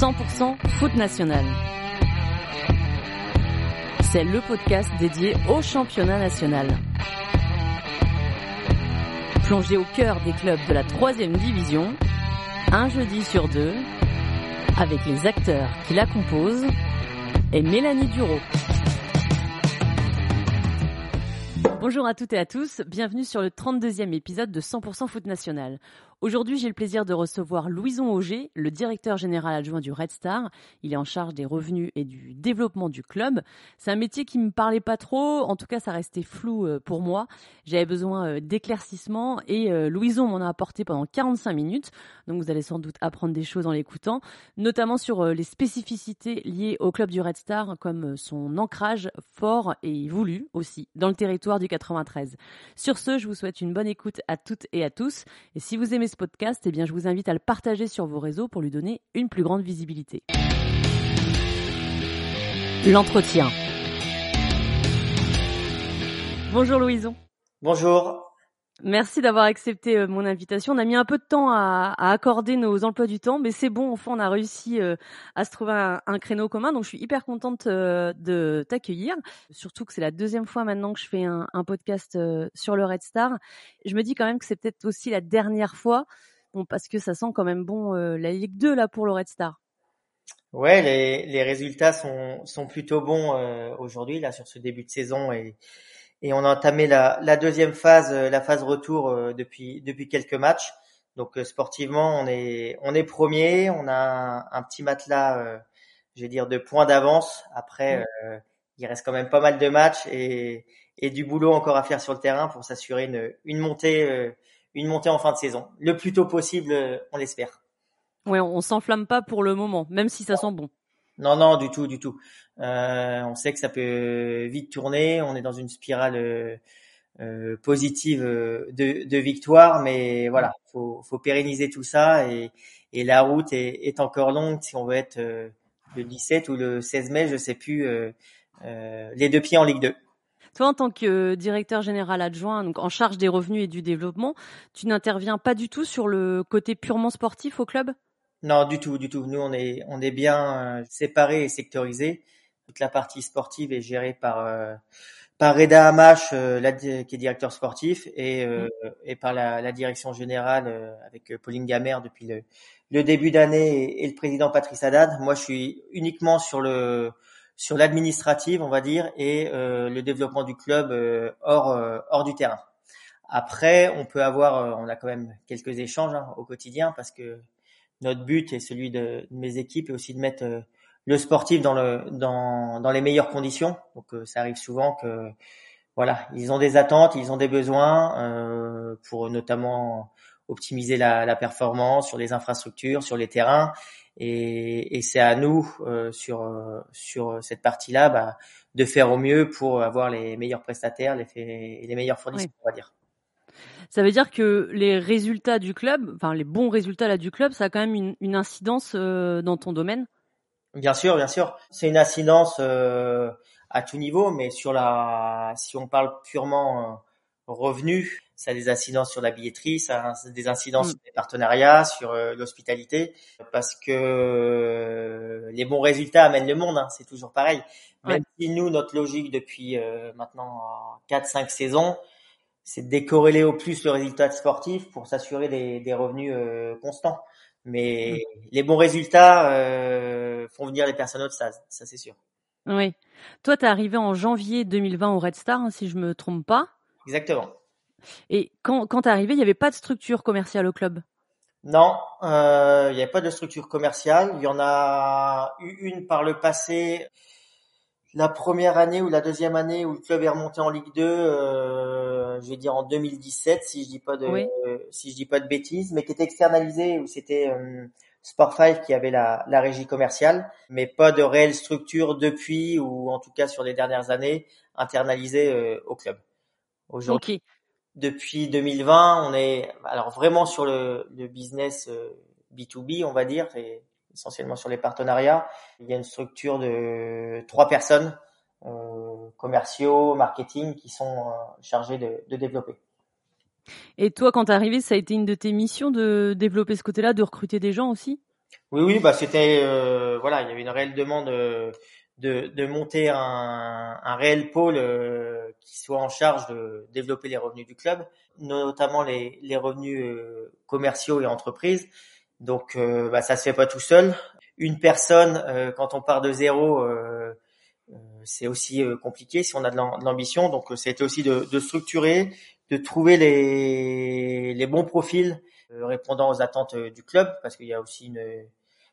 100% foot national. C'est le podcast dédié au championnat national. Plongé au cœur des clubs de la troisième division, un jeudi sur deux, avec les acteurs qui la composent et Mélanie Duro. Bonjour à toutes et à tous, bienvenue sur le 32e épisode de 100% Foot National. Aujourd'hui, j'ai le plaisir de recevoir Louison Auger, le directeur général adjoint du Red Star. Il est en charge des revenus et du développement du club. C'est un métier qui me parlait pas trop, en tout cas ça restait flou euh, pour moi. J'avais besoin euh, d'éclaircissement et euh, Louison m'en a apporté pendant 45 minutes. Donc vous allez sans doute apprendre des choses en l'écoutant, notamment sur les spécificités liées au club du Red Star, comme son ancrage fort et voulu aussi dans le territoire du 93. Sur ce, je vous souhaite une bonne écoute à toutes et à tous. Et si vous aimez podcast, eh bien, je vous invite à le partager sur vos réseaux pour lui donner une plus grande visibilité. L'entretien. Bonjour Louison. Bonjour. Merci d'avoir accepté euh, mon invitation. On a mis un peu de temps à, accorder nos emplois du temps, mais c'est bon, enfin on a réussi euh, à se trouver un, créneau commun. Donc je suis hyper contente euh, de t'accueillir, surtout que c'est la deuxième fois maintenant que je fais un, podcast sur le Red Star. Je me dis quand même que c'est peut-être aussi la dernière fois, bon parce que ça sent quand même bon la Ligue 2 là pour le Red Star. Ouais, les, les résultats sont, sont plutôt bons aujourd'hui là sur ce début de saison et et on a entamé la, la deuxième phase, euh, la phase retour euh, depuis depuis quelques matchs. Donc euh, sportivement, on est on est premier, on a un, petit matelas, je vais dire, de points d'avance. Après, il reste quand même pas mal de matchs et, et du boulot encore à faire sur le terrain pour s'assurer une, une montée une montée en fin de saison, le plus tôt possible, on l'espère. Ouais, on s'enflamme pas pour le moment, même si ça sent bon. Non, non, du tout, du tout. Euh, on sait que ça peut vite tourner. On est dans une spirale euh, euh positive de, de, victoire, mais voilà, faut, faut pérenniser tout ça et, et la route est, est, encore longue si on veut être euh, le 17 ou le 16 mai, je sais plus, les deux pieds en Ligue 2. Toi, en tant que directeur général adjoint, donc en charge des revenus et du développement, tu n'interviens pas du tout sur le côté purement sportif au club? Non, du tout, du tout. Nous, on est, on est bien séparés et sectorisés. Toute la partie sportive est gérée par euh, par Reda Hamash, euh, qui est directeur sportif, et, euh, mm. et par la, la, direction générale avec Pauline Gamère depuis le, le début d'année et, le président Patrice Haddad. Moi, je suis uniquement sur le sur l'administrative, on va dire, et le développement du club hors hors du terrain. Après, on peut avoir, on a quand même quelques échanges hein, au quotidien parce que notre but et celui de, mes équipes est aussi de mettre euh, le sportif dans le dans, dans les meilleures conditions. Donc euh, ça arrive souvent que voilà, ils ont des attentes, ils ont des besoins euh, pour notamment optimiser la, la, performance sur les infrastructures, sur les terrains. Et, et c'est à nous euh, sur sur cette partie-là bah, de faire au mieux pour avoir les meilleurs prestataires, les, les meilleurs fournisseurs, on va dire. Ça veut dire que les résultats du club, enfin les bons résultats là du club, ça a quand même une, incidence euh, dans ton domaine? Bien sûr, bien sûr. C'est une incidence euh, à tout niveau, mais sur la, si on parle purement euh, revenus, ça a des incidences sur la billetterie, ça a des incidences mm. sur les partenariats, sur l'hospitalité, parce que les bons résultats amènent le monde, hein, c'est toujours pareil. Même si nous, notre logique depuis maintenant 4-5 saisons, c'est de décorréler au plus le résultat sportif pour s'assurer des, des, revenus euh, constants. Mais mmh. les bons résultats euh, font venir les personnes autres, ça, ça c'est sûr. Oui. Toi, tu es arrivé en janvier 2020 au Red Star, hein, si je me trompe pas. Exactement. Et quand, quand tu es arrivé, il n'y avait pas de structure commerciale au club? Non, euh, il n'y avait pas de structure commerciale. Il y en a eu une par le passé la première année ou la deuxième année où le club est remonté en Ligue 2, euh, je vais dire en 2017 si je dis pas de si je dis pas de bêtises, mais qui était externalisé où c'était euh, Sport 5 qui avait la, la régie commerciale, mais pas de réelle structure depuis ou en tout cas sur les dernières années internalisée euh, au club. Aujourd'hui, depuis 2020, on est alors vraiment sur le, le business B2B, on va dire, et essentiellement sur les partenariats. Il y a une structure de trois personnes, euh, commerciaux, marketing, qui sont euh, chargées de, de, développer. Et toi, quand tu es arrivé, ça a été une de tes missions de développer ce côté-là, de recruter des gens aussi? Oui, oui, bah c'était euh, voilà, il y avait une réelle demande de, de monter un, un réel pôle euh, qui soit en charge de développer les revenus du club, notamment les, les revenus euh, commerciaux et entreprises. Donc bah, ça se fait pas tout seul. Une personne, quand on part de zéro, c'est aussi compliqué si on a de l'ambition. Donc c'était aussi de, de, structurer, de trouver les, les bons profils répondant aux attentes du club, parce qu'il y a aussi une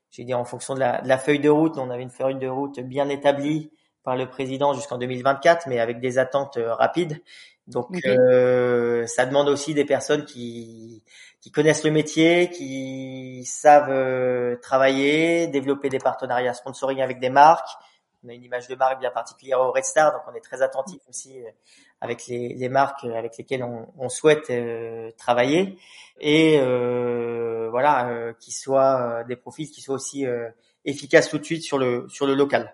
j'ai dit en fonction de la, de la, feuille de route, on avait une feuille de route bien établie par le président jusqu'en 2024, mais avec des attentes euh, rapides. Donc euh, ça demande aussi des personnes qui, qui connaissent le métier, qui savent euh, travailler, développer des partenariats sponsoring avec des marques. On a une image de marque bien particulière au Red Star, donc on est très attentif aussi euh, avec les, les marques avec lesquelles on, on souhaite travailler. Et voilà, euh, qui soient des profils qui soient aussi efficaces tout de suite sur le sur le local.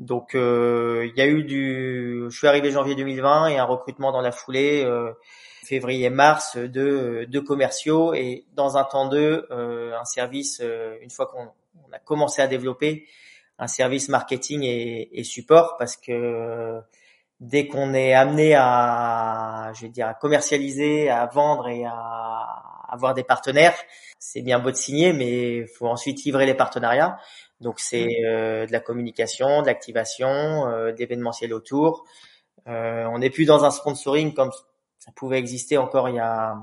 Donc il y a eu du, je suis arrivé janvier 2020 et un recrutement dans la foulée février-mars de, de commerciaux et dans un temps de un service une fois qu'on a commencé à développer un service marketing et, support parce que dès qu'on est amené à, je vais dire, à commercialiser, à vendre et à avoir des partenaires, c'est bien beau de signer, mais faut ensuite livrer les partenariats. Donc c'est euh, de la communication, de l'activation, euh, d'événementiel autour. Euh, on n'est plus dans un sponsoring comme ça pouvait exister encore il y a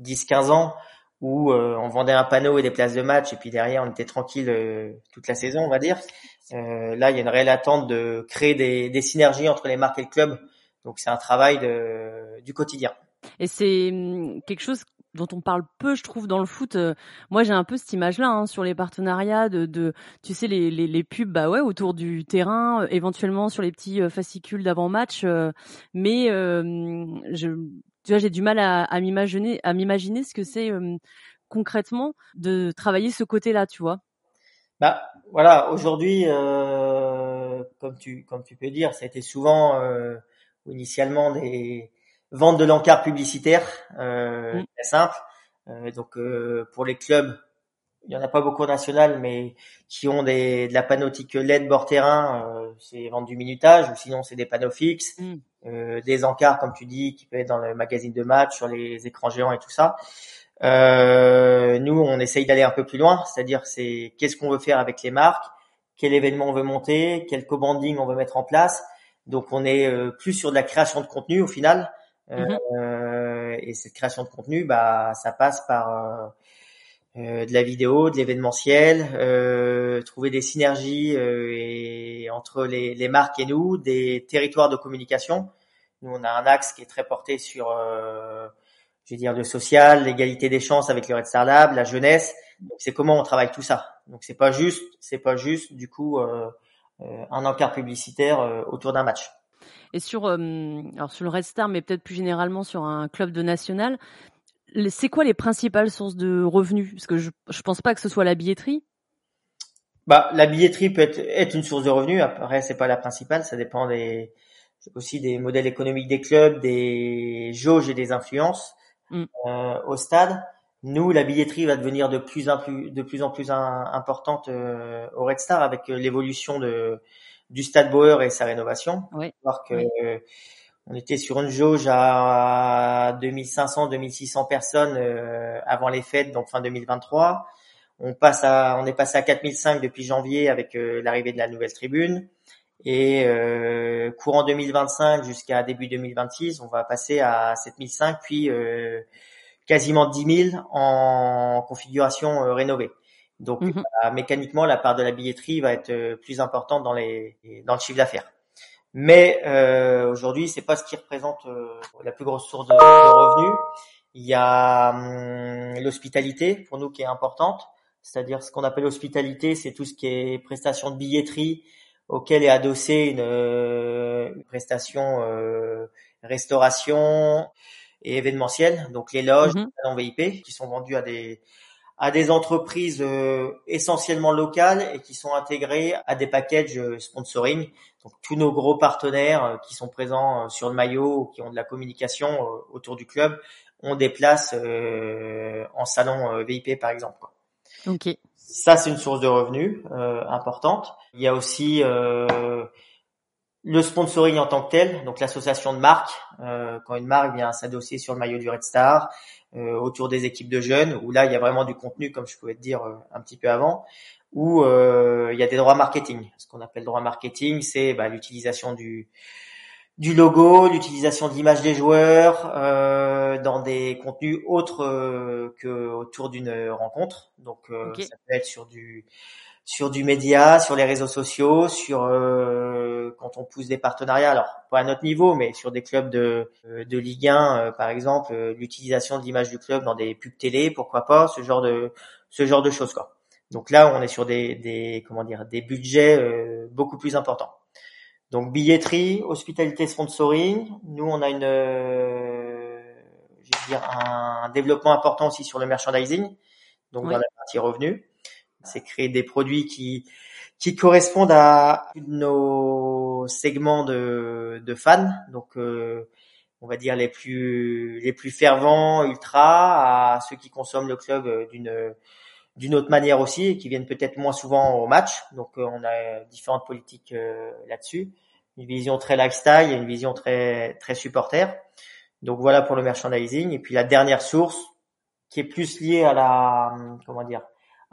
10-15 ans où euh, on vendait un panneau et des places de match et puis derrière on était tranquille euh, toute la saison, on va dire. Euh, là, il y a une réelle attente de créer des, des, synergies entre les marques et le club. Donc c'est un travail de, du quotidien. Et c'est hum, quelque chose dont on parle peu, je trouve, dans le foot. moi, j'ai un peu cette image-là hein, sur les partenariats de, de tu sais, les, les, les, pubs, bah ouais, autour du terrain, éventuellement sur les petits fascicules d'avant-match. mais je, tu vois, j'ai du mal à, à m'imaginer, à m'imaginer ce que c'est concrètement de travailler ce côté-là, tu vois. Bah voilà, aujourd'hui, euh, comme tu comme tu peux dire, ça a été souvent euh, initialement des ventes de l'encart publicitaire, euh, mmh. très simple. Euh, donc euh, pour les clubs, il y en a pas beaucoup national, mais qui ont des, de la panoptique LED bord terrain, euh, c'est vendre du minutage, ou sinon c'est des panneaux fixes. Mmh. Euh, des encarts, comme tu dis, qui peuvent être dans le magazine de match, sur les écrans géants et tout ça. Euh, nous, on essaye d'aller un peu plus loin, c'est-à-dire c'est qu'est-ce qu'on veut faire avec les marques, quel événement on veut monter, quel co-branding on veut mettre en place. Donc, on est euh, plus sur de la création de contenu au final. Mm-hmm. Euh, et cette création de contenu, bah, ça passe par euh, de la vidéo, de l'événementiel, euh, trouver des synergies euh, et, entre les, les, marques et nous, des territoires de communication. Nous, on a un axe qui est très porté sur, je vais dire, le social, l'égalité des chances avec le Red Star Lab, la jeunesse. C'est comment on travaille tout ça. Donc c'est pas juste, c'est pas juste du coup un encart publicitaire autour d'un match. Et sur, alors sur le Red Star, mais peut-être plus généralement sur un club de national, c'est quoi les principales sources de revenus? Parce que je, je pense pas que ce soit la billetterie. Bah, la billetterie peut être, être une source de revenus. Après, c'est pas la principale. Ça dépend des, aussi des modèles économiques des clubs, des jauges et des influences mm. euh, au stade. Nous, la billetterie va devenir de plus en plus, de plus en plus importante euh, au Red Star avec euh, l'évolution de du Stade Bauer et sa rénovation. Oui. Voir que on était sur une jauge à 2500, 2600 personnes euh, avant les fêtes, donc fin 2023. On passe à, on est passé à 4005 depuis janvier avec euh, l'arrivée de la nouvelle tribune. Et euh, courant 2025 jusqu'à début 2026, on va passer à 7005, puis euh, quasiment 10 000 en configuration rénovée. Donc mhm. mécaniquement, la part de la billetterie va être plus importante dans les dans le chiffre d'affaires. Mais euh, aujourd'hui, c'est pas ce qui représente euh, la plus grosse source de, revenus. Il y a hum, l'hospitalité pour nous qui est importante, c'est-à-dire ce qu'on appelle hospitalité, c'est tout ce qui est prestation de billetterie auquel est adossée une, euh, prestation euh, restauration et événementielle, donc les loges, mm -hmm. VIP qui sont vendus à des à des entreprises euh, essentiellement locales et qui sont intégrées à des packages euh, sponsoring. Donc tous nos gros partenaires euh, qui sont présents sur le maillot ou qui ont de la communication autour du club ont des places en salon VIP par exemple. Ok. Ça, c'est une source de revenus importante. Il y a aussi le sponsoring en tant que tel, donc l'association de marques, euh, quand une marque vient s'adosser sur le maillot du Red Star, euh, autour des équipes de jeunes, où là il y a vraiment du contenu, comme je pouvais te dire euh, un petit peu avant, où il y a des droits marketing. Ce qu'on appelle droit marketing, c'est bah, l'utilisation du du logo, l'utilisation de l'image des joueurs dans des contenus autres que autour d'une rencontre. Donc ça peut être sur du sur du média, sur les réseaux sociaux, sur euh, quand on pousse des partenariats, alors pas à notre niveau, mais sur des clubs de, euh, de Ligue 1, euh, par exemple, l'utilisation de l'image du club dans des pubs télé, pourquoi pas, ce genre de ce genre de choses quoi. Donc là, on est sur des, des comment dire des budgets beaucoup plus importants. Donc billetterie, hospitalité, sponsoring. Nous, on a une, je vais dire un, développement important aussi sur le merchandising, donc dans la partie revenus c'est créer des produits qui qui correspondent à nos segments de, de fans, donc euh, on va dire les plus les plus fervents, ultra, à ceux qui consomment le club euh, d'une d'une autre manière aussi et qui viennent peut-être moins souvent au match. Donc euh, on a différentes politiques là-dessus, une vision très lifestyle et une vision très très supporter. Donc voilà pour le merchandising et puis la dernière source qui est plus liée à la comment dire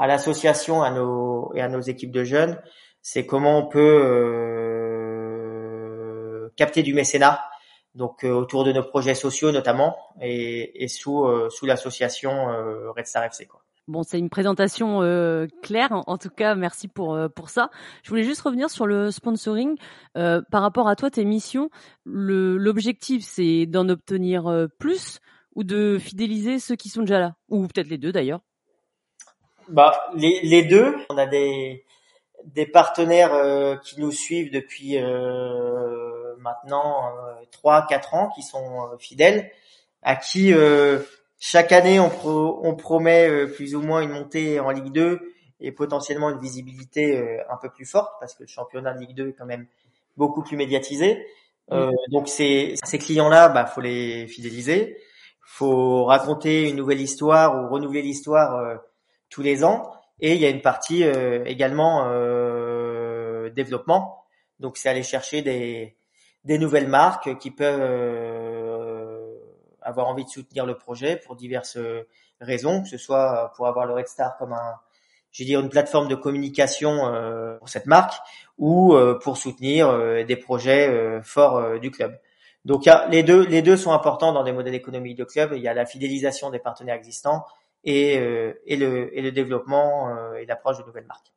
à l'association, à nos et à nos équipes de jeunes, c'est comment on peut euh, capter du mécénat, donc euh, autour de nos projets sociaux notamment, et, et sous euh, sous l'association Red Star FC quoi. Bon, c'est une présentation claire. En, tout cas, merci pour pour ça. Je voulais juste revenir sur le sponsoring par rapport à toi, tes missions. L'objectif, c'est d'en obtenir plus ou de fidéliser ceux qui sont déjà là, ou peut-être les deux d'ailleurs. Bah, les, les deux. On a des, des partenaires euh, qui nous suivent depuis euh, maintenant euh, trois, quatre ans, qui sont euh, fidèles, à qui chaque année on, pro, on promet plus ou moins une montée en Ligue 2 et potentiellement une visibilité un peu plus forte, parce que le championnat de Ligue 2 est quand même beaucoup plus médiatisé. donc ces, ces clients-là, bah faut les fidéliser, faut raconter une nouvelle histoire ou renouveler l'histoire tous les ans. Et il y a une partie euh, également euh, développement. Donc c'est aller chercher des, des nouvelles marques qui peuvent euh, avoir envie de soutenir le projet pour diverses raisons, que ce soit pour avoir le Red Star comme un, je veux une plateforme de communication pour cette marque ou pour soutenir des projets forts du club. Donc les deux, les deux sont importants dans des modèles économiques de club. Il y a la fidélisation des partenaires existants et, euh, et, le, et le développement euh, et l'approche de nouvelles marques.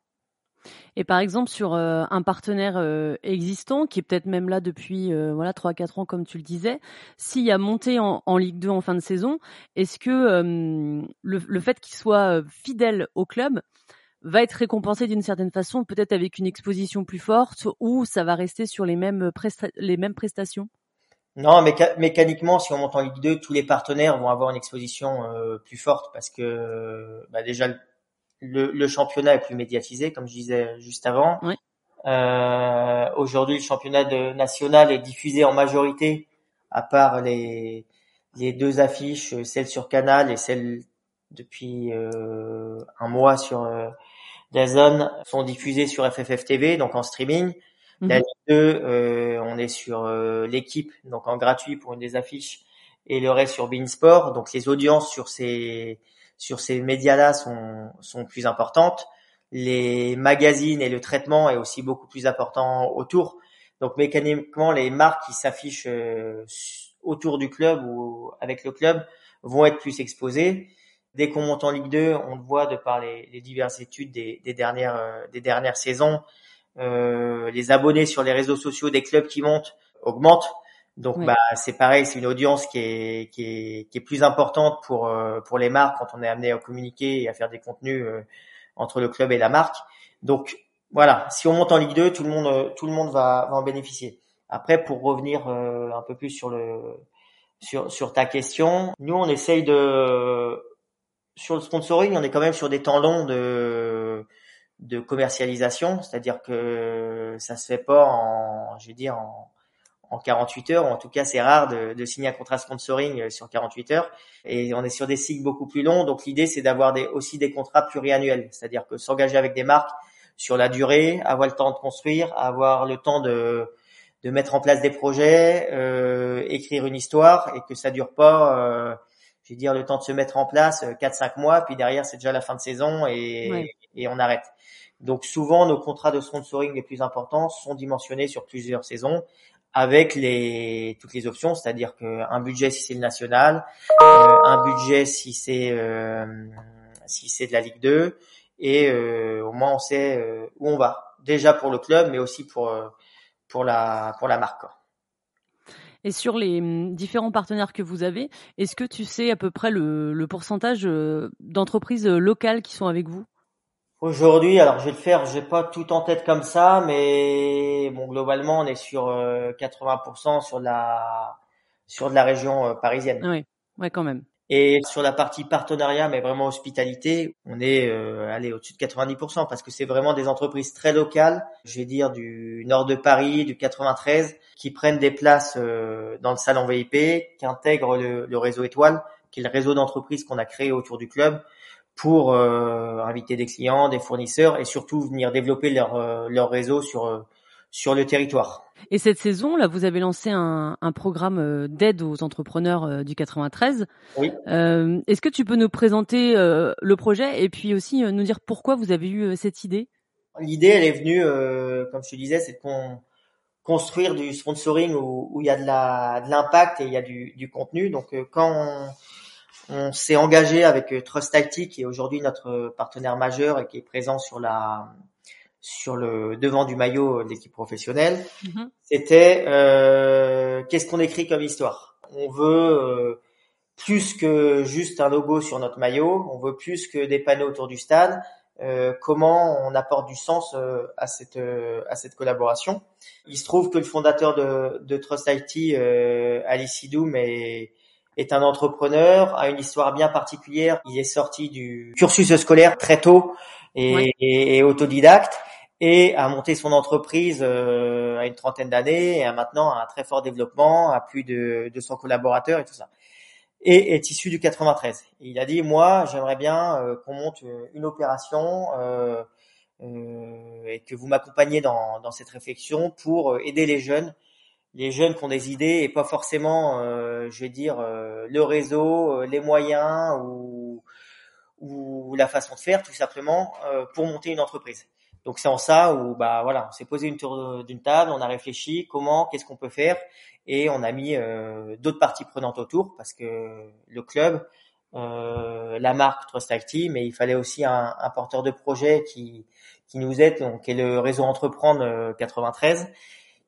Et par exemple sur euh, un partenaire existant qui est peut-être même là depuis voilà trois quatre ans comme tu le disais, s'il a monté en, en, Ligue 2 en fin de saison, est-ce que le, le, fait qu'il soit fidèle au club va être récompensé d'une certaine façon, peut-être avec une exposition plus forte, ou ça va rester sur les mêmes, les mêmes prestations? Non, mais mécaniquement, si on monte en Ligue 2, tous les partenaires vont avoir une exposition euh, plus forte parce que bah déjà le, le, championnat est plus médiatisé, comme je disais juste avant. Oui. Euh, Aujourd'hui, le championnat de, national est diffusé en majorité, à part les, les deux affiches, celle sur Canal et celle depuis euh, un mois sur euh, Dazn, sont diffusées sur FFF TV, donc en streaming. La mhm. Ligue 2, euh, on est sur euh, l'équipe, donc en gratuit pour une des affiches, et le reste sur Beansport. Donc les audiences sur ces sur ces médias-là sont sont plus importantes. Les magazines et le traitement est aussi beaucoup plus important autour. Donc mécaniquement, les marques qui s'affichent euh, autour du club ou avec le club vont être plus exposées. Dès qu'on monte en Ligue 2, on le voit de par les, les diverses études des, des dernières des dernières saisons euh, les abonnés sur les réseaux sociaux des clubs qui montent augmentent. Donc bah c'est pareil, c'est une audience qui est, qui est qui est plus importante pour euh, pour les marques quand on est amené à communiquer et à faire des contenus euh, entre le club et la marque. Donc voilà, si on monte en Ligue 2, tout le monde tout le monde va, va en bénéficier. Après pour revenir un peu plus sur le sur sur ta question, nous on essaye de sur le sponsoring, on est quand même sur des temps longs de de commercialisation, c'est-à-dire que ça se fait pas en, je vais dire, en, en 48 heures. En tout cas, c'est rare de, de, signer un contrat sponsoring sur 48 heures. Et on est sur des cycles beaucoup plus longs. Donc l'idée, c'est d'avoir des, aussi des contrats pluriannuels, c'est-à-dire que s'engager avec des marques sur la durée, avoir le temps de construire, avoir le temps de de mettre en place des projets, euh, écrire une histoire et que ça dure pas, euh, je vais dire le temps de se mettre en place 4-5 euh, mois, puis derrière c'est déjà la fin de saison et, et on arrête. Donc souvent nos contrats de sponsoring les plus importants sont dimensionnés sur plusieurs saisons avec les toutes les options, c'est-à-dire qu'un budget si c'est le national, euh, un budget si c'est euh, si c'est de la Ligue 2 et au moins on sait où on va. Déjà pour le club, mais aussi pour pour la, pour la marque. Et sur les hum, différents partenaires que vous avez, est-ce que tu sais à peu près le, le pourcentage euh, d'entreprises euh, locales qui sont avec vous? Aujourd'hui, alors je vais le faire, j'ai pas tout en tête comme ça, mais bon globalement on est sur 80% euh, sur la sur de la région parisienne. Oui, ouais quand même. Et sur la partie partenariat, mais vraiment hospitalité, on est euh, allé au-dessus de 90% parce que c'est vraiment des entreprises très locales, je vais dire du nord de Paris, du 93, qui prennent des places euh, dans le salon VIP, qui intègrent le, réseau Étoile, qui est le réseau d'entreprises qu'on a créé autour du club pour euh, inviter des clients, des fournisseurs et surtout venir développer leur, euh, leur réseau sur sur le territoire. Et cette saison, là, vous avez lancé un, un programme euh, d'aide aux entrepreneurs euh, du 93. Oui. Euh, Est-ce que tu peux nous présenter euh, le projet et puis aussi nous dire pourquoi vous avez eu cette idée? L'idée, elle est venue, comme je te disais, c'est de construire du sponsoring où, où, il y a de l'impact et il y a du, du contenu. Donc, quand on, on s'est engagé avec Trust IT, qui est aujourd'hui notre partenaire majeur et qui est présent sur la sur le devant du maillot de l'équipe professionnelle, mhm. c'était euh, qu'est-ce qu'on écrit comme histoire? On veut euh, plus que juste un logo sur notre maillot, on veut plus que des panneaux autour du stade. Euh, comment on apporte du sens euh, à cette euh, à cette collaboration? Il se trouve que le fondateur de, de Trust IT, Ali Sidoum, est, est un entrepreneur, a une histoire bien particulière. Il est sorti du cursus scolaire très tôt et, et autodidacte et a monté son entreprise euh, à une trentaine d'années et a maintenant un très fort développement, a plus de 200 collaborateurs et tout ça. Et est issu du 93. il a dit moi j'aimerais bien euh, qu'on monte une opération euh, et que vous m'accompagniez dans, dans cette réflexion pour aider les jeunes, les jeunes qui ont des idées et pas forcément, je vais dire, le réseau, les moyens ou, ou la façon de faire, tout simplement pour monter une entreprise. Donc c'est en ça où bah voilà, on s'est posé une tour d'une table, on a réfléchi comment, qu'est-ce qu'on peut faire, et on a mis euh, d'autres parties prenantes autour parce que le club, euh, la marque Trust IT, mais il fallait aussi un, un, porteur de projet qui qui nous aide, donc qui est le réseau Entreprendre 93, euh,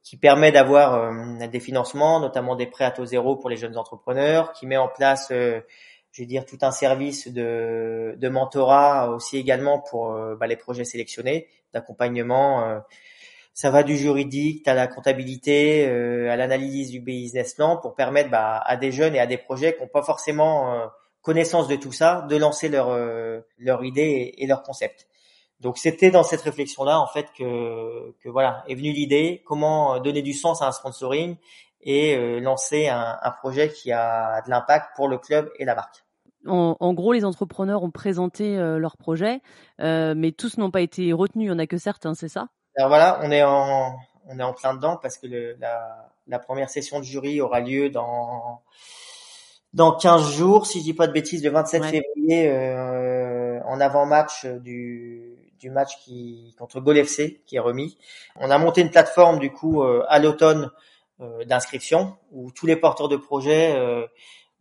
qui permet d'avoir euh, des financements, notamment des prêts à taux zéro pour les jeunes entrepreneurs, qui met en place euh, je vais dire tout un service de, de mentorat aussi également pour euh, bah, les projets sélectionnés, d'accompagnement. Euh. ça va du juridique à la comptabilité, euh, à l'analyse du business plan pour permettre bah, à des jeunes et à des projets qui n'ont pas forcément connaissance de tout ça, de lancer leur leur idée et, leur concept. Donc c'était dans cette réflexion là en fait que que voilà est venue l'idée comment donner du sens à un sponsoring et lancer un, un projet qui a de l'impact pour le club et la marque. En, gros, les entrepreneurs ont présenté euh, leur projet, euh, mais tous n'ont pas été retenus. Il n'y en a que certains, c'est ça? Alors voilà, on est en on est en plein dedans parce que le, la, la, première session de jury aura lieu dans dans 15 jours, si je dis pas de bêtises, le 27 février, euh, en avant-match du du match qui contre Gol FC qui est remis. On a monté une plateforme du coup à l'automne d'inscription où tous les porteurs de projets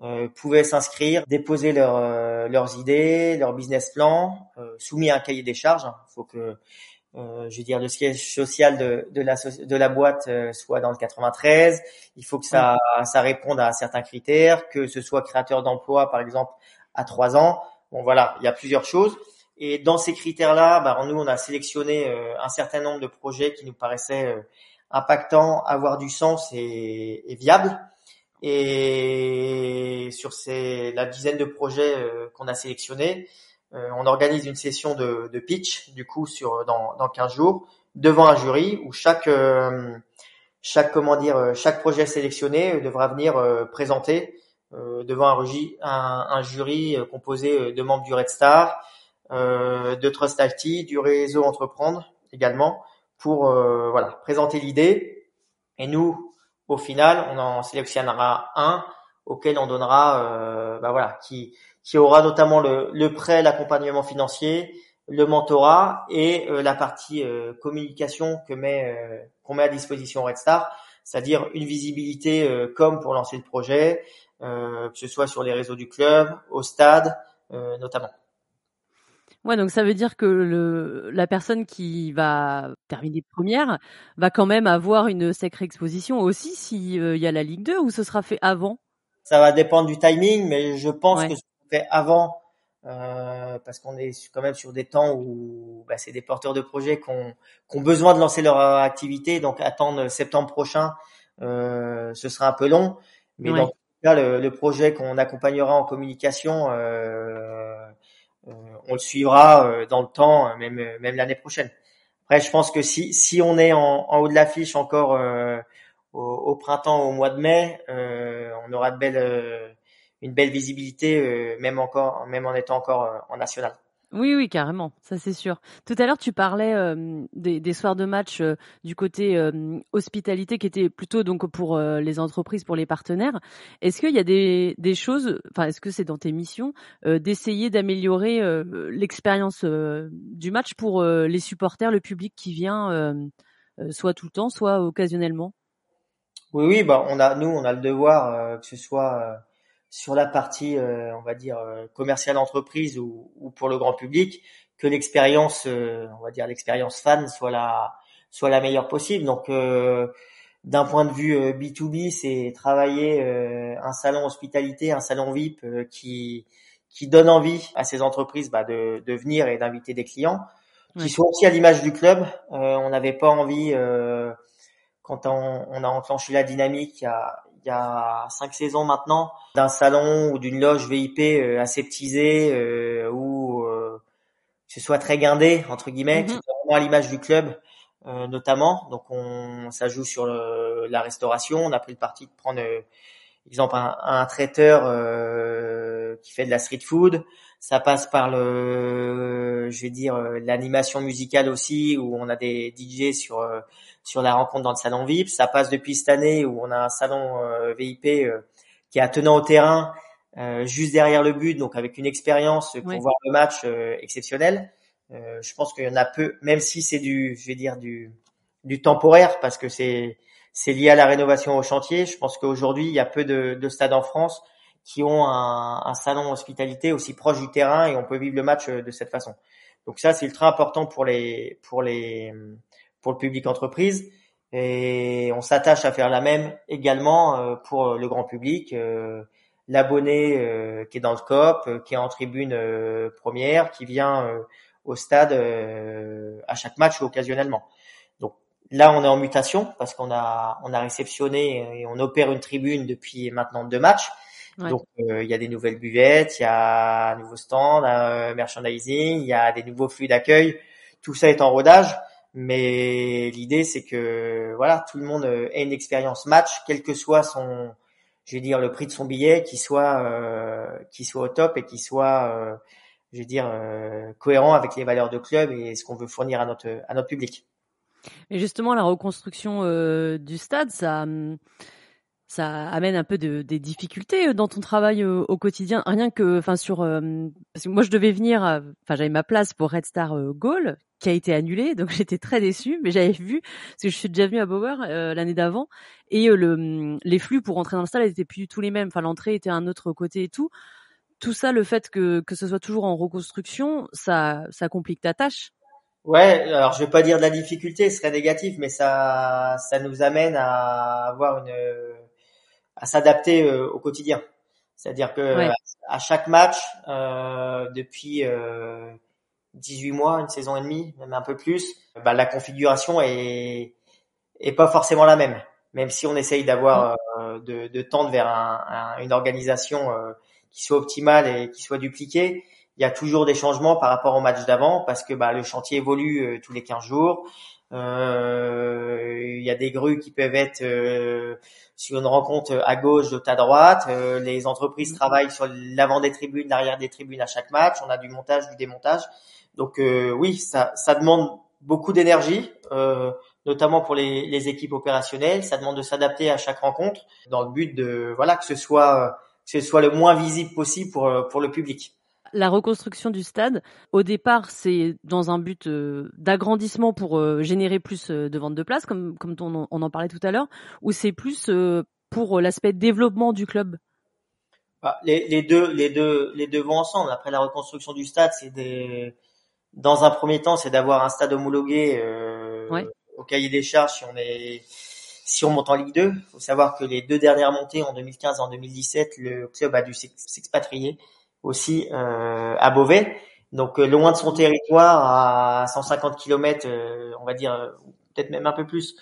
euh, pouvaient s'inscrire, déposer leur, euh, leurs idées, leur business plan, euh, soumis à un cahier des charges. Il hein. faut que, euh, je veux dire, le siège social de, de, la, de la boîte soit dans le 93. Il faut que ça, ça réponde à certains critères, que ce soit créateur d'emploi, par exemple, à trois ans. Bon, voilà, il y a plusieurs choses. Et dans ces critères-là, bah, nous, on a sélectionné un certain nombre de projets qui nous paraissaient impactants, avoir du sens et, et viables. Et sur ces, la dizaine de projets euh, qu'on a sélectionnés, euh, on organise une session de, de, pitch, du coup, sur dans, dans 15 jours, devant un jury où chaque chaque comment dire chaque projet sélectionné devra venir présenter devant un, un, un, jury composé de membres du Red Star, de Trust IT, du réseau Entreprendre également pour voilà présenter l'idée. Et nous, au final, on en sélectionnera un auquel on donnera, bah voilà, qui qui aura notamment le, le prêt, l'accompagnement financier, le mentorat et euh, la partie euh, communication que met euh, qu'on met à disposition Red Star, c'est-à-dire une visibilité comme pour lancer le projet, que ce soit sur les réseaux du club, au stade notamment. Ouais, donc ça veut dire que le, la personne qui va terminer première va quand même avoir une sacrée exposition aussi s'il y a la Ligue 2 ou ce sera fait avant? Ça va dépendre du timing, mais je pense que ce sera fait avant euh, parce qu'on est quand même sur des temps où bah, c'est des porteurs de projets qui ont, besoin de lancer leur activité, donc attendre septembre prochain, euh, ce sera un peu long. Mais dans tout cas, le, le projet qu'on accompagnera en communication, euh, euh on le suivra euh, dans le temps, même même l'année prochaine. Après, je pense que si si on est en, haut de l'affiche encore au, au, printemps, au mois de mai, on aura de une belle visibilité, euh, même encore, même en étant encore euh, en national. Oui, oui, carrément, ça c'est sûr. Tout à l'heure, tu parlais euh, des, des, soirs de match du côté hospitalité qui était plutôt donc pour les entreprises, pour les partenaires. Est-ce qu'il y a des, des choses, enfin, est-ce que c'est dans tes missions d'essayer d'améliorer l'expérience du match pour les supporters, le public qui vient, soit tout le temps, soit occasionnellement? Oui, oui, bah on a, nous, on a le devoir que ce soit sur la partie, euh, on va dire, euh, commerciale entreprise ou, ou, pour le grand public, que l'expérience, euh, on va dire, l'expérience fan soit la, soit la meilleure possible. Donc, d'un point de vue B2B, c'est travailler un salon hospitalité, un salon VIP qui, qui donne envie à ces entreprises bah, de, de venir et d'inviter des clients, qui soient aussi à l'image du club. on n'avait pas envie, quand on, on, a enclenché la dynamique il y a, il y a cinq saisons maintenant, d'un salon ou d'une loge VIP euh, aseptisée euh, ou euh, que ce soit très guindé entre guillemets, mm vraiment à l'image du club euh, notamment. Donc on, ça joue sur le, la restauration. On a pris le parti de prendre exemple un, un traiteur qui fait de la street food. Ça passe par le, je vais dire l'animation musicale aussi où on a des DJ sur sur la rencontre dans le salon VIP. Ça passe depuis cette année où on a un salon euh, VIP euh, qui est attenant au terrain, euh, juste derrière le but, donc avec une expérience pour voir le match exceptionnel. je pense qu'il y en a peu, même si c'est du, je vais dire du, du temporaire, parce que c'est c'est lié à la rénovation au chantier. Je pense qu'aujourd'hui, il y a peu de, de, stades en France qui ont un, un, salon hospitalité aussi proche du terrain et on peut vivre le match de cette façon. Donc ça, c'est ultra important pour les pour les pour le public entreprise. Et on s'attache à faire la même également euh, pour le grand public. Euh, l'abonné euh, qui est dans le COP, qui est en tribune première, qui vient au stade à chaque match ou occasionnellement. Donc là, on est en mutation parce qu'on a on a réceptionné et on opère une tribune depuis maintenant deux matchs. Donc il y a des nouvelles buvettes, il y a un nouveau stand, un merchandising, il y a des nouveaux flux d'accueil. Tout ça est en rodage. Mais l'idée, c'est que voilà, tout le monde euh, ait une expérience match, quel que soit son, je vais dire, le prix de son billet, qui soit, euh, qui soit au top et qui soit, euh, je vais dire, euh, cohérent avec les valeurs de club et ce qu'on veut fournir à notre à notre public. Mais justement, la reconstruction euh, du stade, ça. Ça amène un peu de, des difficultés dans ton travail au, quotidien. Rien que, enfin, sur, parce que moi je devais venir, enfin, j'avais ma place pour Red Star Goal, qui a été annulé, donc j'étais très déçue, mais j'avais vu parce que je suis déjà venue à Bauer euh, l'année d'avant et euh, le, les flux pour entrer dans le stade étaient plus du tout les mêmes. Enfin, l'entrée était un autre côté et tout. Tout ça, le fait que que ce soit toujours en reconstruction, ça ça complique ta tâche. Ouais, alors je vais pas dire de la difficulté, ce serait négatif, mais ça ça nous amène à avoir une à s'adapter euh, au quotidien. C'est-à-dire que à, chaque match euh, depuis 18 mois, une saison et demie, même un peu plus, bah, la configuration est, est pas forcément la même. Même si on essaye d'avoir euh, de, de, tendre vers un, une organisation euh, qui soit optimale et qui soit dupliquée, il y a toujours des changements par rapport au match d'avant parce que bah, le chantier évolue tous les 15 jours. Il y a des grues qui peuvent être sur une rencontre à gauche, d'autres à droite. les entreprises mmh. travaillent sur l'avant des tribunes, l'arrière des tribunes à chaque match. On a du montage, du démontage. Donc oui, ça, ça demande beaucoup d'énergie, euh, notamment pour les, les, équipes opérationnelles. Ça demande de s'adapter à chaque rencontre dans le but de voilà que ce soit que ce soit le moins visible possible pour pour le public. La reconstruction du stade, au départ, c'est dans un but euh, d'agrandissement pour euh, générer plus de ventes de places, comme comme on, on en parlait tout à l'heure, ou c'est plus pour l'aspect développement du club? Bah, les, les, deux, les deux, les deux vont ensemble. Après la reconstruction du stade, c'est des dans un premier temps, c'est d'avoir un stade homologué euh, au cahier des charges si on est si on monte en Ligue 2. Il faut savoir que les deux dernières montées en 2015 et en 2017, le club a dû s'expatrier aussi euh, à Beauvais. Donc euh, loin de son territoire, à 150 km, euh, on va dire euh, peut-être même un peu plus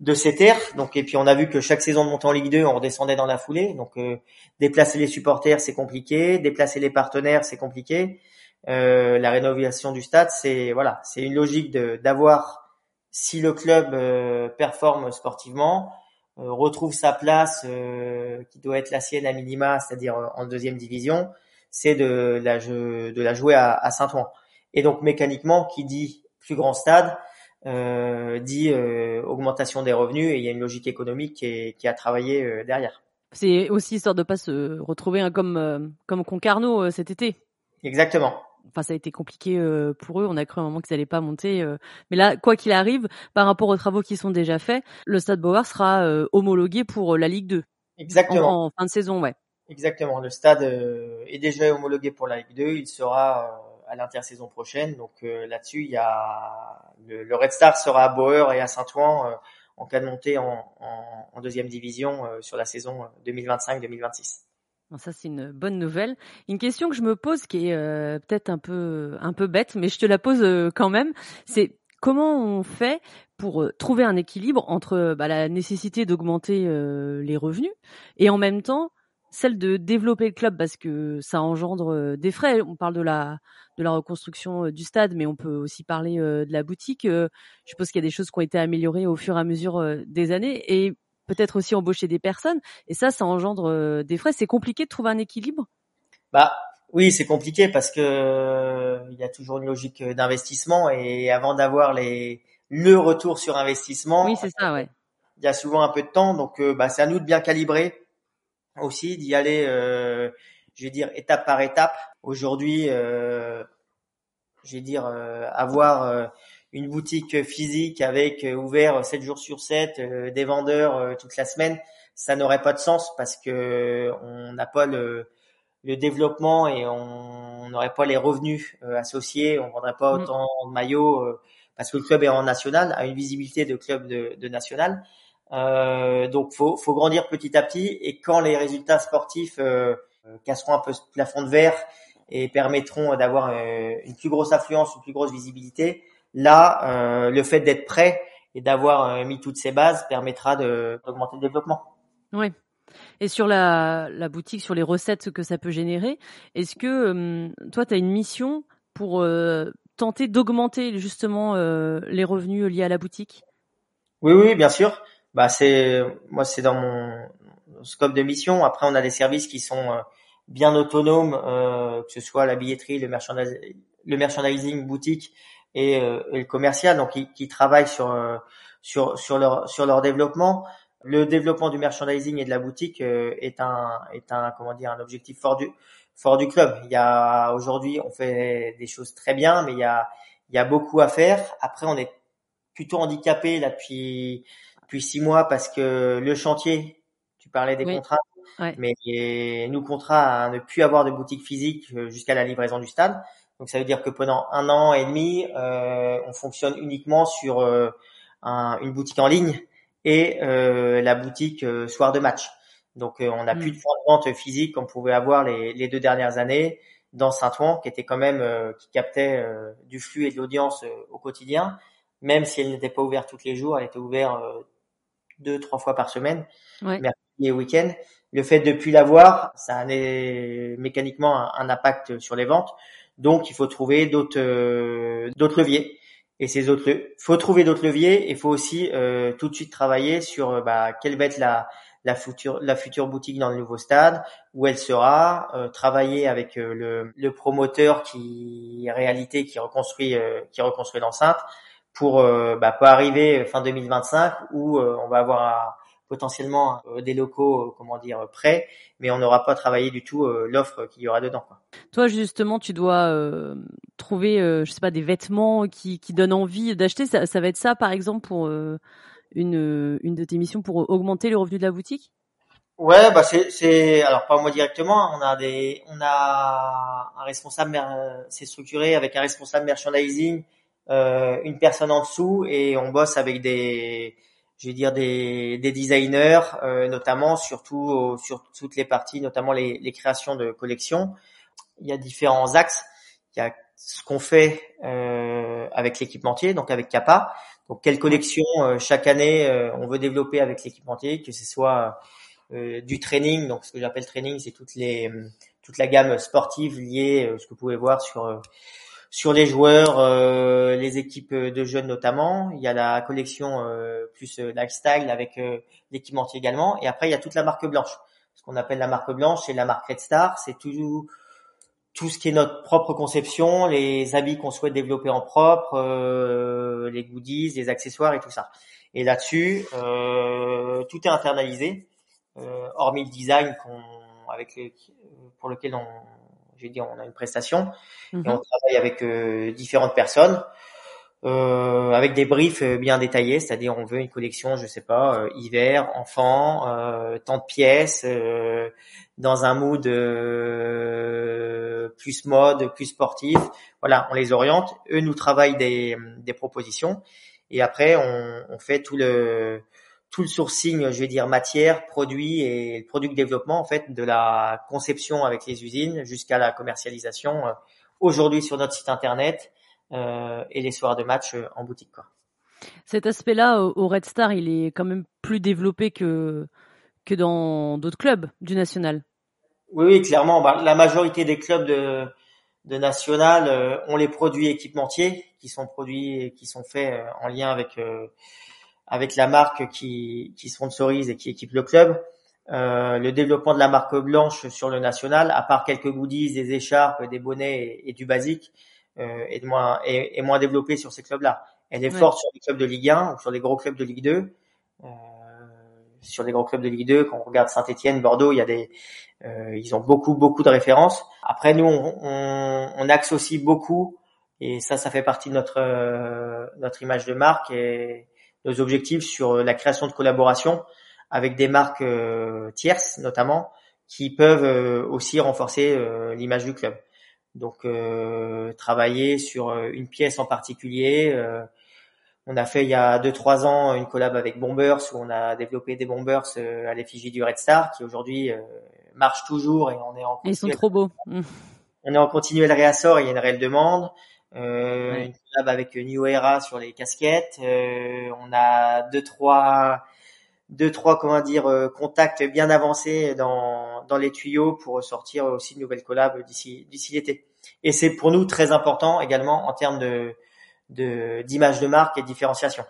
de ces terres. Donc et puis on a vu que chaque saison de montée en Ligue 2, on redescendait dans la foulée. Donc déplacer les supporters, c'est compliqué. Déplacer les partenaires, c'est compliqué. Euh, la rénovation du stade, c'est voilà, c'est une logique d'avoir si le club euh, performe sportivement, euh, retrouve sa place qui doit être la sienne à minima, c'est-à-dire en deuxième division, c'est de la de la jouer à, à Saint-Ouen. Et donc mécaniquement, qui dit plus grand stade, dit augmentation des revenus et il y a une logique économique qui est, qui a travaillé derrière. C'est aussi histoire de pas se retrouver hein, comme comme Concarneau cet été. Exactement enfin ça a été compliqué euh, pour eux. On a cru un moment qu'ils n'allaient pas monter, euh. mais là, quoi qu'il arrive, par rapport aux travaux qui sont déjà faits, le Stade Beauvoir sera euh, homologué pour la Ligue 2. Exactement. En, fin de saison, ouais. Exactement. Le stade est déjà homologué pour la Ligue 2. Il sera à l'intersaison prochaine. Donc là-dessus, il y a le, Red Star sera à Bauer et à Saint-Ouen en cas de montée en, deuxième division sur la saison 2025-2026 ça c'est une bonne nouvelle. Une question que je me pose qui est euh, peut-être un peu un peu bête, mais je te la pose euh, quand même. C'est comment on fait pour euh, trouver un équilibre entre bah, la nécessité d'augmenter les revenus et en même temps celle de développer le club parce que ça engendre des frais. On parle de la de la reconstruction du stade, mais on peut aussi parler de la boutique. je suppose qu'il y a des choses qui ont été améliorées au fur et à mesure des années et peut-être aussi embaucher des personnes. Et ça, ça engendre euh, des frais. C'est compliqué de trouver un équilibre? Bah oui, c'est compliqué parce que euh, il y a toujours une logique d'investissement et avant d'avoir les le retour sur investissement, oui, c'est ça, ouais. Il y a souvent un peu de temps, donc euh, bah, c'est à nous de bien calibrer aussi, d'y aller, euh, je vais dire étape par étape. Aujourd'hui, euh, je vais dire avoir une boutique physique avec euh, ouvert 7 jours sur 7, euh, des vendeurs euh, toute la semaine, ça n'aurait pas de sens parce que on n'a pas le, le développement et on n'aurait pas les revenus associés, on vendrait pas mm. autant de maillots parce que le club est en national, a une visibilité de club de, de national. Euh, donc faut, faut grandir petit à petit et quand les résultats sportifs euh, casseront un peu ce plafond de verre et permettront d'avoir une plus grosse affluence, une plus grosse visibilité, Là, euh, le fait d'être prêt et d'avoir euh, mis toutes ces bases permettra d'augmenter le développement. Oui. Et sur la, la, boutique, sur les recettes que ça peut générer, est-ce que euh, toi, tu as une mission pour tenter d'augmenter justement les revenus liés à la boutique? Oui, oui, bien sûr. Bah, c'est moi, c'est dans mon scope de mission. Après, on a des services qui sont bien autonomes, que ce soit la billetterie, le, le merchandising boutique et, euh, et le commercial, donc qui, qui travaillent sur euh, sur sur leur sur leur développement. Le développement du merchandising et de la boutique euh, est un est un comment dire un objectif fort du fort du club. Il y a aujourd'hui on fait des choses très bien, mais il y a il y a beaucoup à faire. Après on est plutôt handicapé là depuis depuis six mois parce que le chantier, tu parlais des contrats, mais nous contrats à ne plus avoir de boutique physique jusqu'à la livraison du stade. Donc ça veut dire que pendant un an et demi, euh, on fonctionne uniquement sur euh, un, une boutique en ligne et euh, la boutique euh, soir de match. Donc euh, on n'a plus mm. de fonds de vente physique qu'on pouvait avoir les, les, deux dernières années dans Saint-Ouen, qui était quand même qui captait du flux et de l'audience au quotidien, même si elle n'était pas ouverte tous les jours, elle était ouverte deux trois fois par semaine, ouais. mercredi et week-end. Le fait de plus l'avoir, ça a mécaniquement un, un impact sur les ventes. Donc, il faut trouver d'autres d'autres leviers. Et ces autres, faut trouver d'autres leviers. Et faut aussi tout de suite travailler sur bah, quelle va être la la future, la future boutique dans le nouveau stade, où elle sera, euh, travailler avec euh, le, le, promoteur qui réalité qui reconstruit euh, qui reconstruit l'enceinte pour bah, pas arriver fin 2025 où on va avoir potentiellement des locaux comment dire prêts mais on n'aura pas travaillé du tout l'offre qu'il y aura dedans quoi. Toi justement tu dois trouver je sais pas des vêtements qui, qui donnent envie d'acheter ça, ça va être ça par exemple pour une, une de tes missions pour augmenter le revenu de la boutique? Ouais, bah c'est, c'est alors pas moi directement. On a des, on a un responsable, c'est structuré avec un responsable merchandising, euh, une personne en dessous et on bosse avec des, je vais dire des, des designers, euh, notamment surtout sur toutes les parties, notamment les, les créations de collections. Il y a différents axes. Il y a ce qu'on fait euh, avec l'équipementier, donc avec Kappa. Donc quelle collection euh, chaque année euh, on veut développer avec l'équipementier, que ce soit euh, du training, donc ce que j'appelle training, c'est toutes les toute la gamme sportive liée, ce que vous pouvez voir sur sur les joueurs, les équipes de jeunes notamment. Il y a la collection plus lifestyle avec l'équipementier également, et après il y a toute la marque blanche. Ce qu'on appelle la marque blanche, c'est la marque Red Star, c'est tout tout ce qui est notre propre conception, les habits qu'on souhaite développer en propre, euh, les goodies, les accessoires et tout ça. Et là-dessus, euh, tout est internalisé, euh, hormis le design qu'on, avec les, pour lequel on, j'ai dit, on a une prestation et mhm. on travaille avec euh, différentes personnes. Euh, avec des briefs bien détaillés, c'est-à-dire on veut une collection, je sais pas, euh, hiver, enfant, euh, tant de pièces, dans un mood plus mode, plus sportif. Voilà, on les oriente. Eux nous travaillent des, des propositions et après on, on, fait tout le tout le sourcing, je vais dire matière, produit et le produit de développement en fait de la conception avec les usines jusqu'à la commercialisation aujourd'hui sur notre site internet euh, et les soirs de match euh, en boutique. Quoi. Cet aspect-là au Red Star, il est quand même plus développé que que dans d'autres clubs du national. Oui, oui clairement. Bah, la majorité des clubs de, de national euh, ont les produits équipementiers qui sont produits et qui sont faits en lien avec avec la marque qui, qui sponsorise et qui équipe le club. Euh, le développement de la marque blanche sur le national, à part quelques goodies, des écharpes, des bonnets et du basique, euh, est, moins, est, moins développée sur ces clubs-là. Elle est forte sur les clubs de Ligue 1 ou sur les gros clubs de Ligue 2. Euh, sur les gros clubs de Ligue 2, quand on regarde Saint-Etienne, Bordeaux, il y a des, euh, ils ont beaucoup beaucoup de références. Après, nous, on, on, on, axe aussi beaucoup, et ça, ça fait partie de notre euh, notre image de marque et nos objectifs sur la création de collaboration avec des marques euh, tierces, notamment, qui peuvent aussi renforcer l'image du club. Donc euh, travailler sur euh, une pièce en particulier. Euh, on a fait il y a deux trois ans une collab avec Bombers où on a développé des Bombers à l'effigie du Red Star qui aujourd'hui marche toujours et on est en ils sont trop beaux. On est en continuel réassort, il y a une réelle demande. Euh, Une collab avec New Era sur les casquettes. Euh, on a deux trois deux trois comment dire contacts bien avancés dans dans les tuyaux pour sortir aussi de nouvelles collabs d'ici d'ici l'été. Et c'est pour nous très important également en termes de d'image de, marque et de différenciation.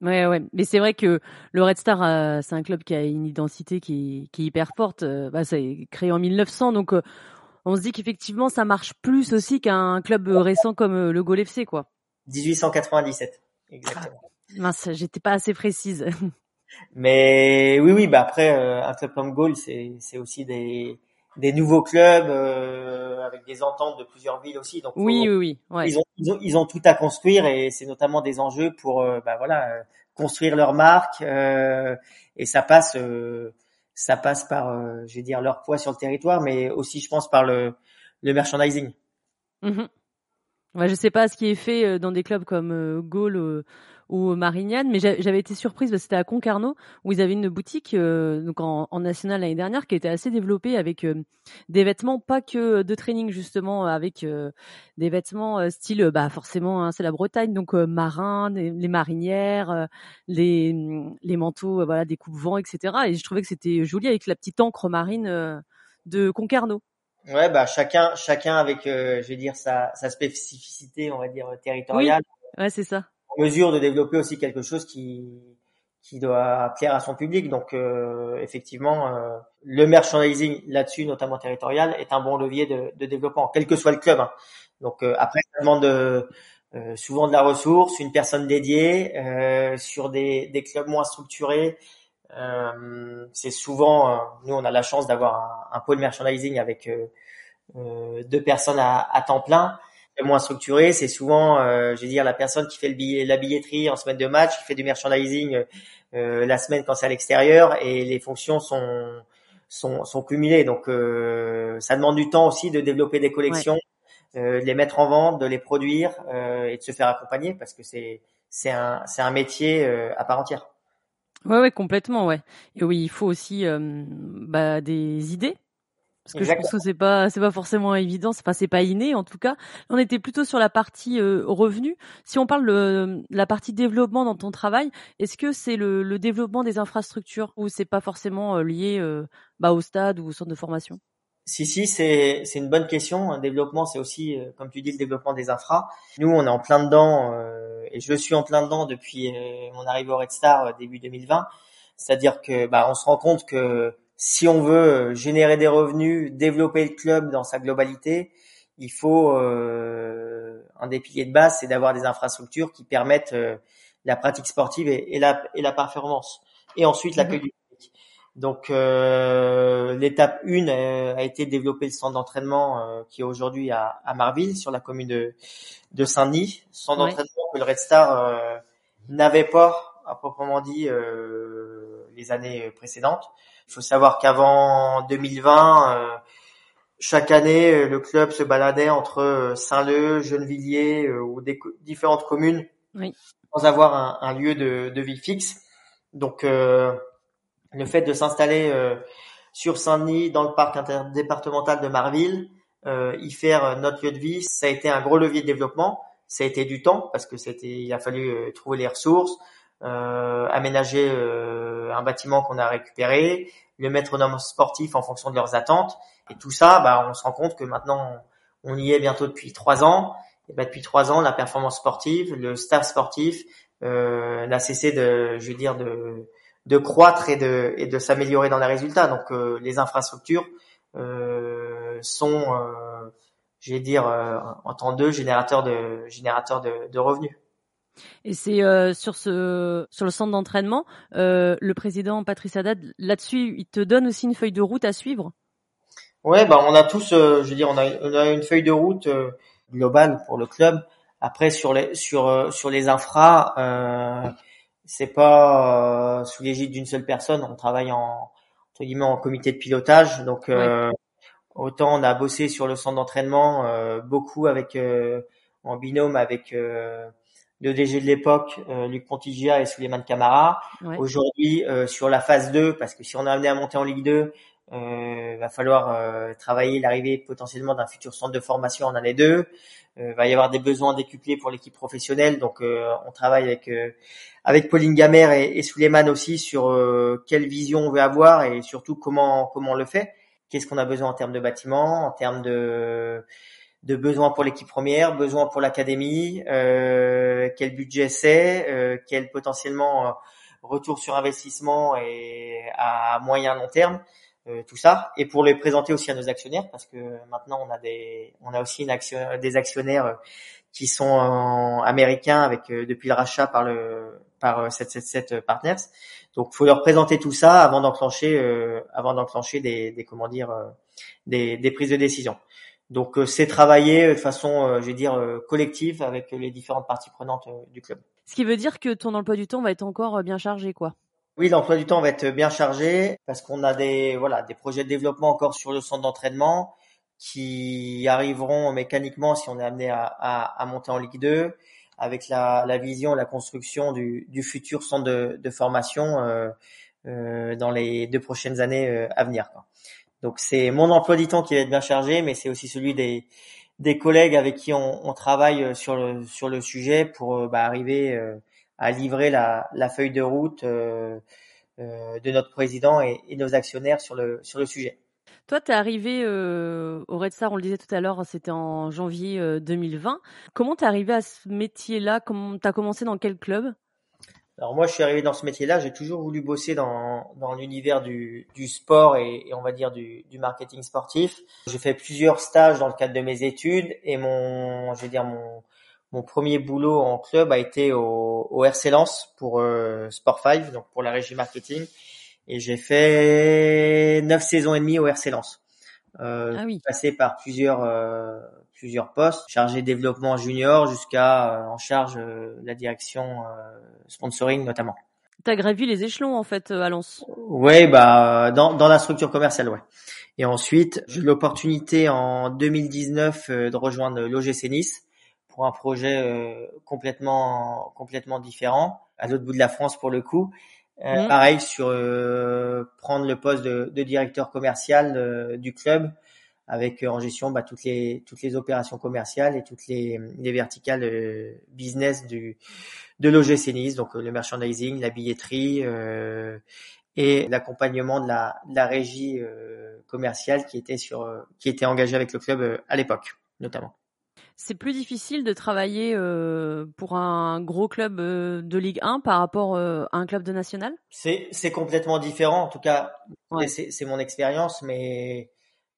Ouais, ouais. Mais c'est vrai que le Red Star, euh, c'est un club qui a une identité qui, qui est hyper forte. Euh, bah, c'est créé en 1900, donc euh, on se dit qu'effectivement, ça marche plus aussi qu'un club récent comme le Gol FC, quoi. 1897, exactement. Ah, mince, j'étais pas assez précise. Mais oui, oui, bah après, un club comme Gaulle, c'est c'est aussi des des nouveaux clubs euh, avec des ententes de plusieurs villes aussi. Donc oui, oui, oui. Ouais. Ils, ont, ils, ont, ils, ont, tout à construire et c'est notamment des enjeux pour euh, bah, voilà euh, construire leur marque euh, et ça passe euh, ça passe par je vais dire leur poids sur le territoire, mais aussi je pense par le le merchandising. Mmh. Ouais, je sais pas ce qui est fait dans des clubs comme Gaulle ou Marignane, mais j'avais été surprise parce que c'était à Concarneau où ils avaient une boutique euh, donc en, en national l'année dernière qui était assez développée avec euh, des vêtements pas que de training justement avec euh, des vêtements style bah forcément hein, c'est la Bretagne donc marins, les, marinières, les les manteaux voilà des coupes vents etc. Et je trouvais que c'était joli avec la petite encre marine de Concarneau. Ouais, bah chacun, chacun avec, je vais dire sa, sa spécificité, on va dire territoriale. Oui. Ouais, c'est ça. En mesure de développer aussi quelque chose qui qui doit plaire à son public. Donc euh, effectivement, euh, le merchandising là-dessus, notamment territorial, est un bon levier de, de développement, quel que soit le club. Hein. Donc euh, après, ça demande de, souvent de la ressource, une personne dédiée sur des, des, clubs moins structurés. c'est souvent, nous on a la chance d'avoir un, un, pôle merchandising avec deux personnes à, à temps plein moins structuré, c'est souvent, euh, je veux dire, la personne qui fait le billet, la billetterie en semaine de match, qui fait du merchandising euh, la semaine quand c'est à l'extérieur, et les fonctions sont sont, sont cumulées. Donc, euh, ça demande du temps aussi de développer des collections, euh, de les mettre en vente, de les produire euh, et de se faire accompagner parce que c'est c'est un c'est un métier à part entière. Ouais, ouais, complètement, ouais. Et oui, il faut aussi bah, des idées parce que je pense que c'est pas c'est pas forcément évident, c'est pas c'est pas inné en tout cas. On était plutôt sur la partie euh, revenu. Si on parle de la partie développement dans ton travail, est-ce que c'est le, le, développement des infrastructures ou c'est pas forcément euh, lié euh, bah, au stade ou au centre de formation? Si, si, c'est, c'est une bonne question. Un développement, c'est aussi, euh, comme tu dis, le développement des infras. Nous, on est en plein dedans, euh, et je suis en plein dedans depuis mon arrivée au Red Star début 2020. C'est-à-dire que, bah, on se rend compte que si on veut euh, générer des revenus, développer le club dans sa globalité, il faut euh, un des piliers de base, c'est d'avoir des infrastructures qui permettent euh, la pratique sportive et, la, et la performance. Et ensuite l'accueil mhm. du public. Donc euh, l'étape 1 a été de développer le centre d'entraînement qui est aujourd'hui à, à, Marville, sur la commune de, de Saint-Denis, centre d'entraînement que le Red Star n'avait pas à proprement dit les années précédentes. Il faut savoir qu'avant 2020, euh, chaque année, euh, le club se baladait entre euh, Saint-Leu, Gennevilliers ou des différentes communes sans avoir un, lieu de, vie fixe. Donc, le fait de s'installer sur Saint-Denis, dans le parc interdépartemental de Marville, y faire notre lieu de vie, ça a été un gros levier de développement. Ça a été du temps parce que c'était, il a fallu trouver les ressources, aménager un bâtiment qu'on a récupéré, le mettre aux normes sportifs en fonction de leurs attentes. Et tout ça, bah, on se rend compte que maintenant, on y est bientôt depuis trois ans. Et bah, depuis trois ans, la performance sportive, le staff sportif euh, n'a cessé de, je veux dire, de, de croître et de, et de s'améliorer dans les résultats. Donc, euh, les infrastructures euh, sont, euh, je vais dire, en temps deux générateurs de, générateurs de, de revenus. Et c'est euh, sur ce sur le centre d'entraînement, euh, le président Patrice Haddad là-dessus, il te donne aussi une feuille de route à suivre? Ouais, bah on a tous, euh, je veux dire, on a, on a une feuille de route globale pour le club. Après sur les sur sur les infras, c'est pas sous l'égide d'une seule personne. On travaille en entre guillemets en comité de pilotage. Donc autant on a bossé sur le centre d'entraînement beaucoup avec en binôme avec le DG de l'époque, euh, Luc Pontigia et Suleiman Camara. Aujourd'hui, euh, sur la phase 2, parce que si on est amené à monter en Ligue 2, euh, va falloir euh, travailler l'arrivée potentiellement d'un futur centre de formation en année 2. Euh, va y avoir des besoins décuplés pour l'équipe professionnelle, donc on travaille avec avec Pauline Gamère et, et Suleiman aussi sur quelle vision on veut avoir et surtout comment comment on le fait. Qu'est-ce qu'on a besoin en termes de bâtiments, en termes de de besoins pour l'équipe première, besoins pour l'académie, euh, quel budget c'est, euh, quel potentiellement euh, retour sur investissement et à moyen long terme, euh, tout ça, et pour les présenter aussi à nos actionnaires parce que maintenant on a des, on a aussi une action, des actionnaires qui sont américains avec depuis le rachat par le par 777 Partners. Donc, faut leur présenter tout ça avant d'enclencher, avant d'enclencher des, des, comment dire, des, des prises de décision. Donc euh, c'est travailler de façon, euh, je vais dire, euh, collective avec les différentes parties prenantes du club. Ce qui veut dire que ton emploi du temps va être encore bien chargé, quoi. Oui, l'emploi du temps va être bien chargé parce qu'on a des voilà des projets de développement encore sur le centre d'entraînement qui arriveront mécaniquement si on est amené à, à, à monter en Ligue 2 avec la, la vision, la construction du, du futur centre de, de formation euh, euh, dans les deux prochaines années à venir. Quoi. Donc c'est mon emploi du temps qui va être bien chargé, mais c'est aussi celui des, des collègues avec qui on, on travaille euh, sur le, sur le sujet pour euh, bah, arriver euh, à livrer la, la, feuille de route de notre président et, et, nos actionnaires sur le, sur le sujet. Toi, tu es arrivé au Red Star, on le disait tout à l'heure, c'était en janvier 2020. Comment tu es arrivé à ce métier-là? Tu as commencé dans quel club? Alors moi, je suis arrivé dans ce métier-là. J'ai toujours voulu bosser dans, dans l'univers du, du sport et, et, on va dire du, du marketing sportif. J'ai fait plusieurs stages dans le cadre de mes études et mon, je vais dire mon, mon premier boulot en club a été au, au RC Lens pour euh, Sport 5, donc pour la régie marketing. Et j'ai fait neuf saisons et demie au RC Lens. Euh, ah oui. Passé par plusieurs euh, plusieurs postes, chargé développement junior jusqu'à euh, en charge euh, la direction euh, sponsoring notamment. T'as gravi les échelons en fait à Lens. Ouais, bah dans dans la structure commerciale, ouais. Et ensuite, j'ai eu l'opportunité en 2019 de rejoindre l'OGC Nice pour un projet complètement complètement différent, à l'autre bout de la France pour le coup. Mmh. Pareil sur prendre le poste de, de directeur commercial du club avec euh, en gestion bah, toutes les toutes les opérations commerciales et toutes les, les verticales euh, business du de l'OGC Nice, donc euh, le merchandising, la billetterie euh, et l'accompagnement de la, de la régie commerciale qui était sur qui était engagée avec le club à l'époque notamment. C'est plus difficile de travailler pour un gros club de Ligue 1 par rapport à un club de national? C'est c'est complètement différent en tout cas ouais. c'est mon expérience mais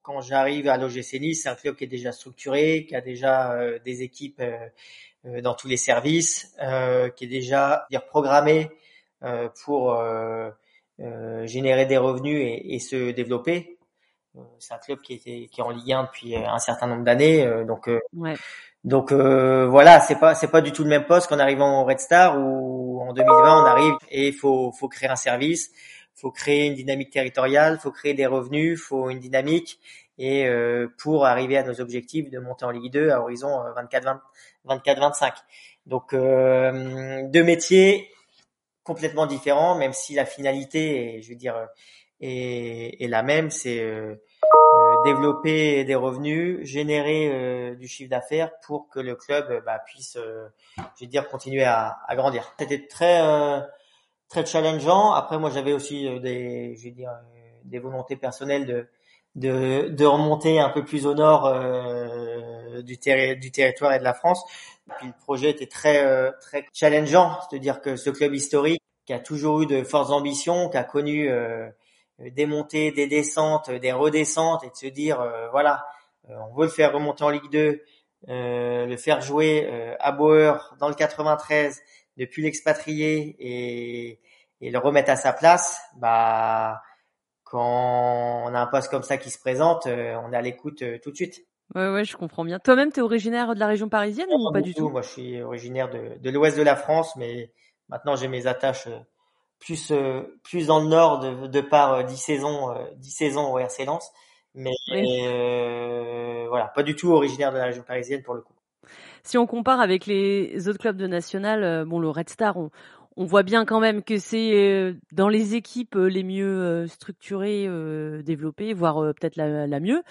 quand j'arrive à l'OGC Nice, c'est un club qui est déjà structuré, qui a déjà euh, des équipes euh, euh, dans tous les services, qui est déjà dire programmé pour générer des revenus et, et se développer. C'est un club qui était qui est en Ligue 1 depuis un certain nombre d'années, donc ouais. donc voilà, c'est pas c'est pas du tout le même poste qu'en arrivant au Red Star où en 2020 on arrive et il faut faut créer un service faut créer une dynamique territoriale, faut créer des revenus, faut une dynamique et euh, pour arriver à nos objectifs de monter en Ligue 2 à horizon 24-25. Euh, Donc euh, deux métiers complètement différents, même si la finalité, est, je veux dire, est, la même, c'est développer des revenus, générer du chiffre d'affaires pour que le club bah, puisse, je veux dire, continuer à, à grandir. C'était très très challengeant. Après, moi, j'avais aussi euh, des, je vais dire, euh, des volontés personnelles de, de, de remonter un peu plus au nord euh, du, territoire et de la France. puis le projet était très euh, très challengeant, c'est-à-dire que ce club historique qui a toujours eu de fortes ambitions, qui a connu euh, des montées, des descentes, des redescentes, et de se dire voilà, on veut le faire remonter en Ligue 2, le faire jouer à Bauer dans le 93 de plus l'expatrier et, et le remettre à sa place, bah quand on a un poste comme ça qui se présente, euh, on est à l'écoute euh, tout de suite. Ouais, ouais, je comprends bien. Toi-même, tu es originaire de la région parisienne ou pas du tout. Moi, je suis originaire de, de l'ouest de la France, mais maintenant j'ai mes attaches euh, plus plus dans le nord de, de par 10 saisons 10 saisons au RC Lens, mais voilà, pas du tout originaire de la région parisienne pour le coup si on compare avec les autres clubs de national, euh, bon, le Red Star, on, voit bien quand même que c'est euh, dans les équipes euh, les mieux structurées, développées, voire peut-être la, mieux.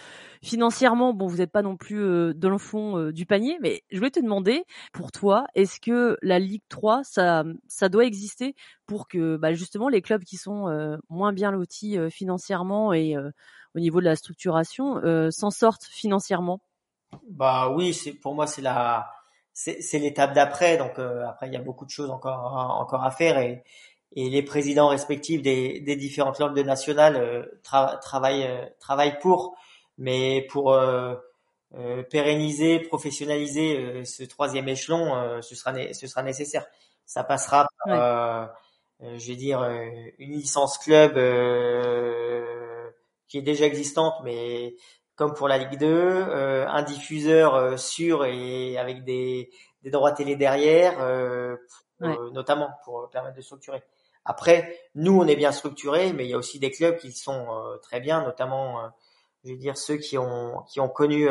Financièrement, bon, vous n'êtes pas non plus dans le fond du panier, mais je voulais te demander, pour toi, est-ce que la Ligue 3, ça, ça doit exister pour que bah, justement les clubs qui sont moins bien lotis financièrement et au niveau de la structuration s'en sortent financièrement? Bah oui, c'est pour moi c'est la c'est l'étape d'après. Donc euh, après il y a beaucoup de choses encore encore à faire et et les présidents respectifs des, des différentes clubs de national euh, travaillent euh, travaillent pour, mais pour pérenniser, professionnaliser ce troisième échelon, ce sera ce sera nécessaire. Ça passera par, je vais dire, une licence club qui est déjà existante, mais comme pour la Ligue 2, euh, un diffuseur euh, sûr et avec des, des droits télé derrière, euh, notamment pour permettre de structurer. Après, nous, on est bien structurés, mais il y a aussi des clubs qui sont très bien, notamment, je veux dire, ceux qui ont qui ont connu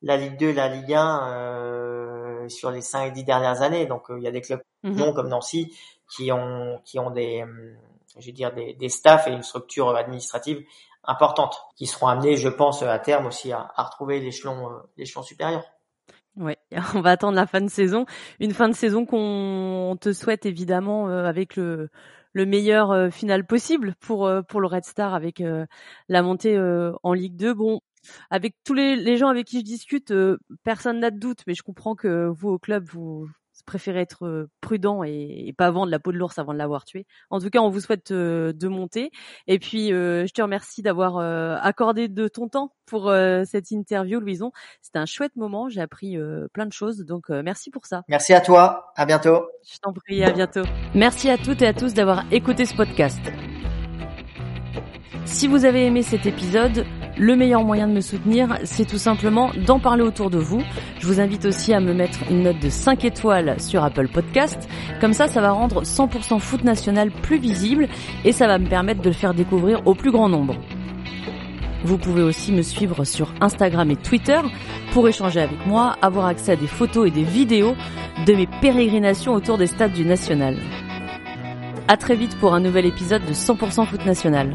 la Ligue 2, la Ligue 1 sur les 5 et 10 dernières années. Donc, il y a des clubs mmh comme Nancy qui ont qui ont des je veux dire des, des staffs et une structure administrative importantes qui seront amenées, je pense, à terme aussi à, à retrouver l'échelon euh, l'échelon supérieur. Ouais, on va attendre la fin de saison, une fin de saison qu'on te souhaite évidemment euh, avec le le meilleur final possible pour pour le Red Star avec la montée en Ligue 2. Bon, avec tous les, les gens avec qui je discute, personne n'a de doute, mais je comprends que vous au club vous préférez être prudent et, pas vendre la peau de l'ours avant de l'avoir tué. En tout cas, on vous souhaite de monter. Et puis, je te remercie d'avoir accordé de ton temps pour cette interview, Louison. C'était un chouette moment. J'ai appris plein de choses. Donc, merci pour ça. Merci à toi. À bientôt. Je t'en prie. À bientôt. Merci à toutes et à tous d'avoir écouté ce podcast. Si vous avez aimé cet épisode, le meilleur moyen de me soutenir, c'est tout simplement d'en parler autour de vous. Je vous invite aussi à me mettre une note de 5 étoiles sur Apple Podcast. Comme ça, ça va rendre 100% foot national plus visible et ça va me permettre de le faire découvrir au plus grand nombre. Vous pouvez aussi me suivre sur Instagram et Twitter pour échanger avec moi, avoir accès à des photos et des vidéos de mes pérégrinations autour des stades du National. À très vite pour un nouvel épisode de 100% foot national.